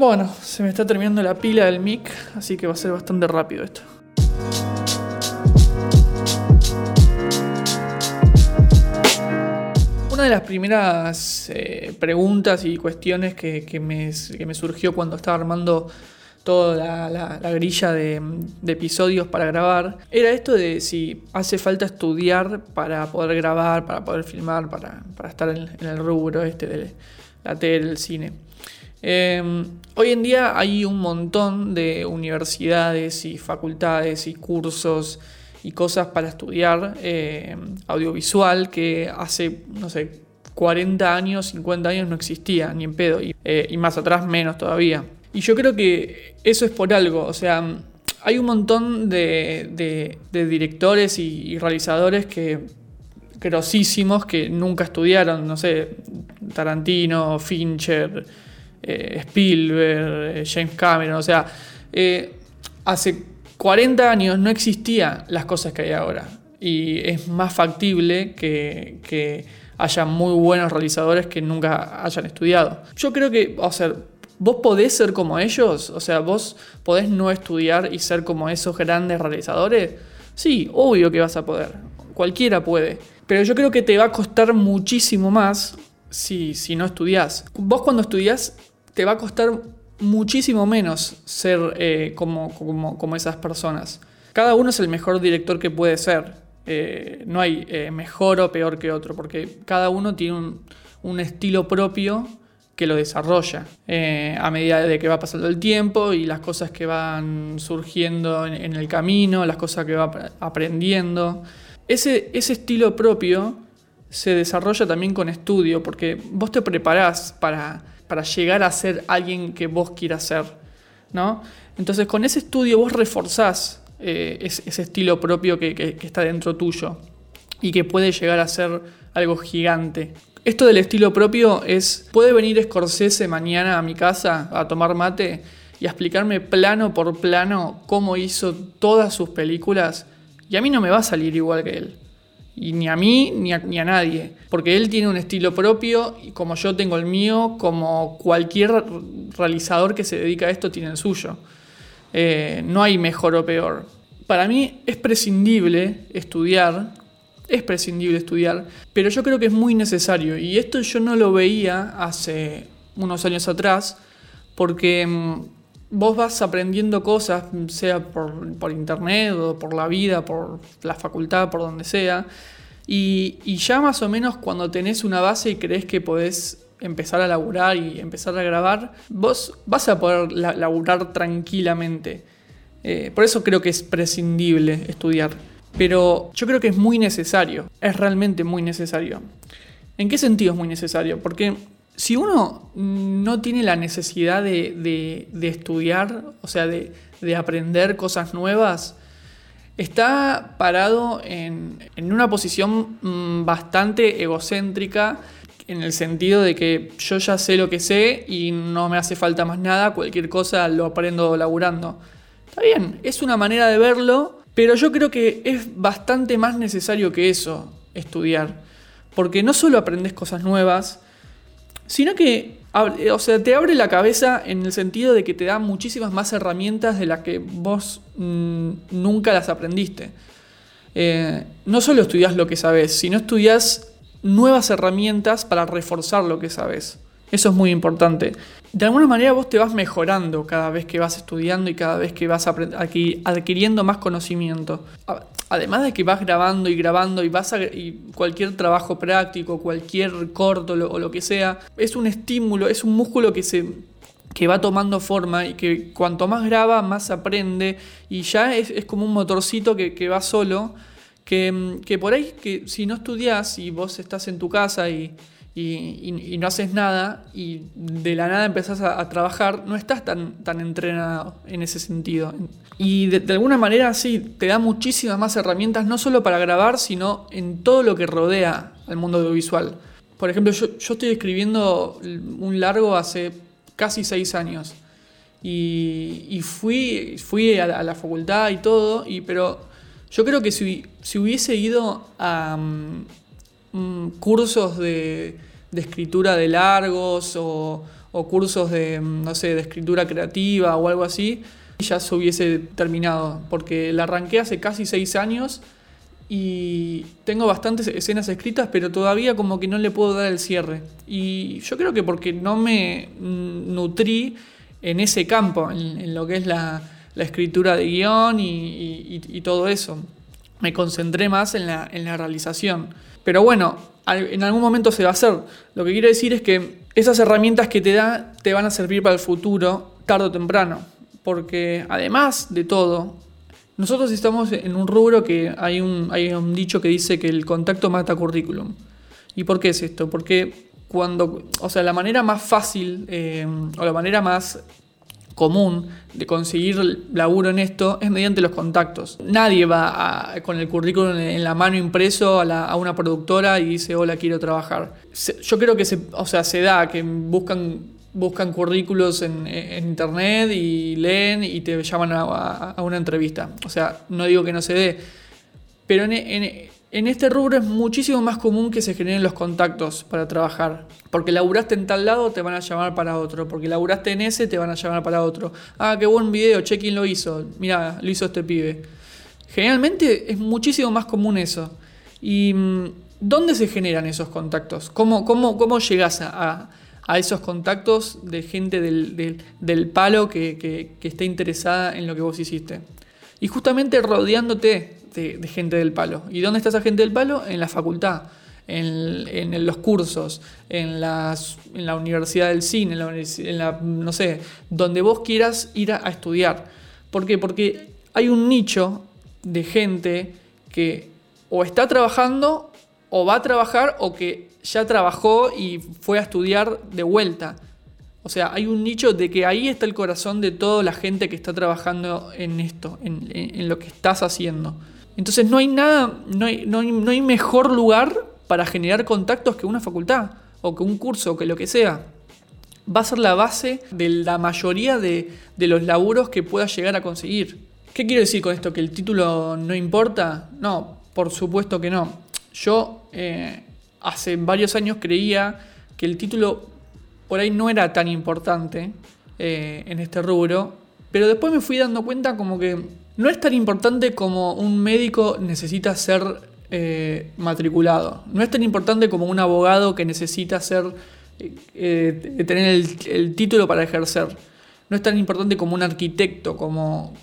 Bueno, se me está terminando la pila del mic, así que va a ser bastante rápido esto. Una de las primeras eh, preguntas y cuestiones que, me, surgió cuando estaba armando toda la, grilla de, episodios para grabar, era esto de si hace falta estudiar para poder grabar, para poder filmar, para, estar en, el rubro este de la tele, el cine. Em, hoy en día hay un montón de universidades y facultades y cursos y cosas para estudiar em, audiovisual que hace, no sé, 40 años, 50 años no existía, ni en pedo, y, eh, más atrás menos todavía. Y yo creo que eso es por algo, o sea, hay un montón de, directores y, realizadores que grosísimos que nunca estudiaron, no sé, Tarantino, Fincher, eh, Spielberg, eh, James Cameron, o sea, eh, hace 40 años no existían las cosas que hay ahora y es más factible que, haya muy buenos realizadores que nunca hayan estudiado. Yo creo que, o sea, vos podés ser como ellos, o sea, vos podés no estudiar y ser como esos grandes realizadores. Sí, obvio que vas a poder, cualquiera puede, pero yo creo que te va a costar muchísimo más si, si no estudias. Vos cuando estudias te va a costar muchísimo menos ser eh, como, como, esas personas. Cada uno es el mejor director que puede ser. Eh, no hay eh, mejor o peor que otro, porque cada uno tiene un, estilo propio que lo desarrolla a medida de que va pasando el tiempo y las cosas que van surgiendo en, el camino, las cosas que va aprendiendo. Ese, ese estilo propio se desarrolla también con estudio, porque vos te preparás para para llegar a ser alguien que vos quieras ser, ¿no? Entonces con ese estudio vos reforzás eh, ese, estilo propio que, está dentro tuyo y que puede llegar a ser algo gigante. Esto del estilo propio es, puede venir Scorsese mañana a mi casa a tomar mate y a explicarme plano por plano cómo hizo todas sus películas y a mí no me va a salir igual que él. Y ni a mí ni a, nadie. Porque él tiene un estilo propio, y como yo tengo el mío, como cualquier realizador que se dedica a esto tiene el suyo. Eh, no hay mejor o peor. Para mí es prescindible estudiar, es prescindible estudiar, pero yo creo que es muy necesario. Y esto yo no lo veía hace unos años atrás, porque mm, vos vas aprendiendo cosas, sea por, internet o por la vida, por la facultad, por donde sea, y, ya más o menos cuando tenés una base y crees que podés empezar a laburar y empezar a grabar, vos vas a poder laburar tranquilamente. Eh, por eso creo que es prescindible estudiar. Pero yo creo que es muy necesario, es realmente muy necesario. ¿En qué sentido es muy necesario? Porque si uno no tiene la necesidad de, estudiar, o sea, de, aprender cosas nuevas, está parado en, una posición mm, bastante egocéntrica, en el sentido de que yo ya sé lo que sé y no me hace falta más nada, cualquier cosa lo aprendo laburando. Está bien, es una manera de verlo, pero yo creo que es bastante más necesario que eso, estudiar. Porque no solo aprendes cosas nuevas, sino que o sea, te abre la cabeza en el sentido de que te da muchísimas más herramientas de las que vos mm, nunca las aprendiste. Eh, no solo estudias lo que sabes, sino estudias nuevas herramientas para reforzar lo que sabes. Eso es muy importante. De alguna manera vos te vas mejorando cada vez que vas estudiando y cada vez que vas adquiriendo más conocimiento. Además de que vas grabando y grabando y vas a cualquier trabajo práctico, cualquier corto o lo que sea, es un estímulo, es un músculo que se que va tomando forma y que cuanto más graba, más aprende y ya es, como un motorcito que, va solo, que, que, por ahí que si no estudias y vos estás en tu casa y, y, no haces nada y de la nada empezás a, trabajar, no estás tan, tan entrenado en ese sentido. Y de, alguna manera sí, te da muchísimas más herramientas, no solo para grabar, sino en todo lo que rodea al mundo audiovisual. Por ejemplo, yo, estoy escribiendo un largo hace casi seis años. Y, fui, fui a la, facultad y todo, y, pero yo creo que si, si hubiese ido a, mm, cursos de, escritura de largos o, cursos de, no sé, de escritura creativa o algo así, ya se hubiese terminado, porque la arranqué hace casi seis años y tengo bastantes escenas escritas, pero todavía como que no le puedo dar el cierre. Y yo creo que porque no me nutrí en ese campo, en, lo que es la, escritura de guion y, todo eso. Me concentré más en la, en la realización. Pero bueno, en algún momento se va a hacer. Lo que quiero decir es que esas herramientas que te da te van a servir para el futuro, tarde o temprano. Porque además de todo, nosotros estamos en un rubro que hay un, hay un dicho que dice que el contacto mata currículum. ¿Y por qué es esto? Porque cuando, o sea, la manera más fácil eh, o la manera más común de conseguir laburo en esto es mediante los contactos. Nadie va con el currículum en la mano impreso a, una productora y dice, hola, quiero trabajar. yo creo que se, o sea, se da que buscan buscan currículos en, internet y leen y te llaman a, una entrevista. O sea, no digo que no se dé, pero en, este rubro es muchísimo más común que se generen los contactos para trabajar. Porque laburaste en tal lado, te van a llamar para otro. Porque laburaste en ese, te van a llamar para otro. Ah, qué buen video, che, ¿quién lo hizo? Mira, lo hizo este pibe. Generalmente es muchísimo más común eso. ¿Y mm, dónde se generan esos contactos? ¿Cómo, cómo, cómo llegas a a esos contactos de gente del, palo que, que, esté interesada en lo que vos hiciste. Y justamente rodeándote de, gente del palo. ¿Y dónde está esa gente del palo? En la facultad, en, los cursos, en, las, en, la universidad del cine, en la, no sé, donde vos quieras ir a, a estudiar. ¿Por qué? Porque hay un nicho de gente que o está trabajando o va a trabajar o que ya trabajó y fue a estudiar de vuelta. O sea, hay un nicho de que ahí está el corazón de toda la gente que está trabajando en esto, en, lo que estás haciendo. Entonces no hay nada, no hay, no hay, mejor lugar para generar contactos que una facultad, o que un curso, o que lo que sea. Va a ser la base de la mayoría de, los laburos que puedas llegar a conseguir. ¿Qué quiero decir con esto? ¿Que el título no importa? No, por supuesto que no. Yo eh, hace varios años creía que el título por ahí no era tan importante eh, en este rubro, pero después me fui dando cuenta como que no es tan importante como un médico necesita ser eh, matriculado, no es tan importante como un abogado que necesita ser, eh, tener el, título para ejercer, no es tan importante como un arquitecto, como,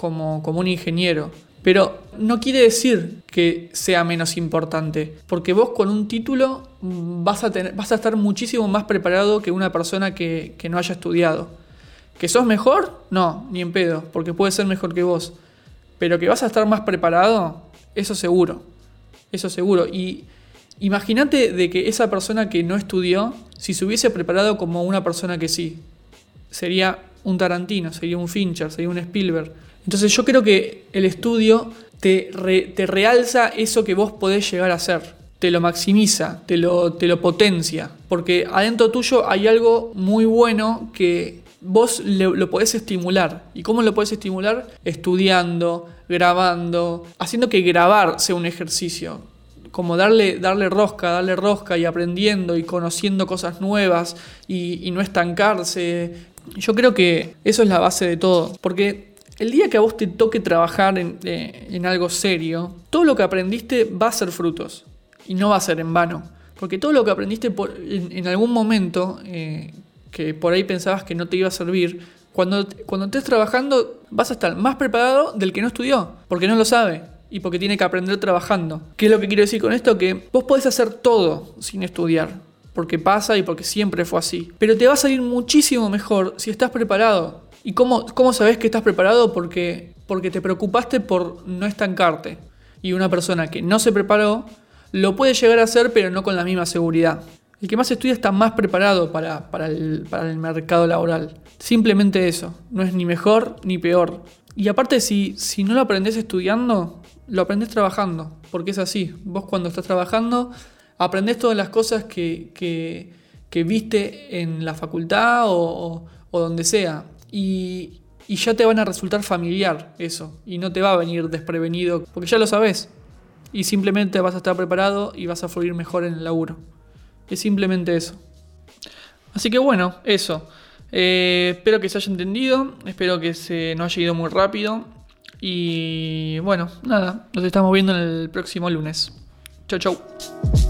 un ingeniero. Pero no quiere decir que sea menos importante, porque vos con un título vas a, tener, vas a estar muchísimo más preparado que una persona que, no haya estudiado. ¿Que sos mejor? No, ni en pedo, porque puede ser mejor que vos. Pero que vas a estar más preparado, eso seguro. Eso seguro. Y imagínate de que esa persona que no estudió, si se hubiese preparado como una persona que sí, sería un Tarantino, sería un Fincher, sería un Spielberg entonces yo creo que el estudio te, te realza eso que vos podés llegar a hacer te lo maximiza, te lo, te lo potencia, porque adentro tuyo hay algo muy bueno que vos lo podés estimular. ¿Y cómo lo podés estimular? Estudiando, grabando, haciendo que grabar sea un ejercicio. Como darle, darle rosca, darle rosca y aprendiendo y conociendo cosas nuevas y, no estancarse. Yo creo que eso es la base de todo, porque el día que a vos te toque trabajar eh, en, algo serio, todo lo que aprendiste va a ser frutos y no va a ser en vano. Porque todo lo que aprendiste en, algún momento, eh, que por ahí pensabas que no te iba a servir, cuando, cuando estés trabajando vas a estar más preparado del que no estudió, porque no lo sabe y porque tiene que aprender trabajando. ¿Qué es lo que quiero decir con esto? Que vos podés hacer todo sin estudiar, porque pasa y porque siempre fue así. Pero te va a salir muchísimo mejor si estás preparado. ¿Y cómo, cómo sabes que estás preparado? Porque, porque te preocupaste por no estancarte. Y una persona que no se preparó lo puede llegar a hacer, pero no con la misma seguridad. El que más estudia está más preparado para, el, mercado laboral. Simplemente eso. No es ni mejor ni peor. Y aparte, si, si no lo aprendes estudiando, lo aprendes trabajando. Porque es así. Vos cuando estás trabajando, aprendes todas las cosas que, que, viste en la facultad o, donde sea y, ya te van a resultar familiar eso, y no te va a venir desprevenido, porque ya lo sabes, y simplemente vas a estar preparado y vas a fluir mejor en el laburo. Es simplemente eso. Así que bueno, eso. Eh, espero que se haya entendido, espero que se no haya ido muy rápido. Y bueno, nada, nos estamos viendo en el próximo lunes. Chau, chau.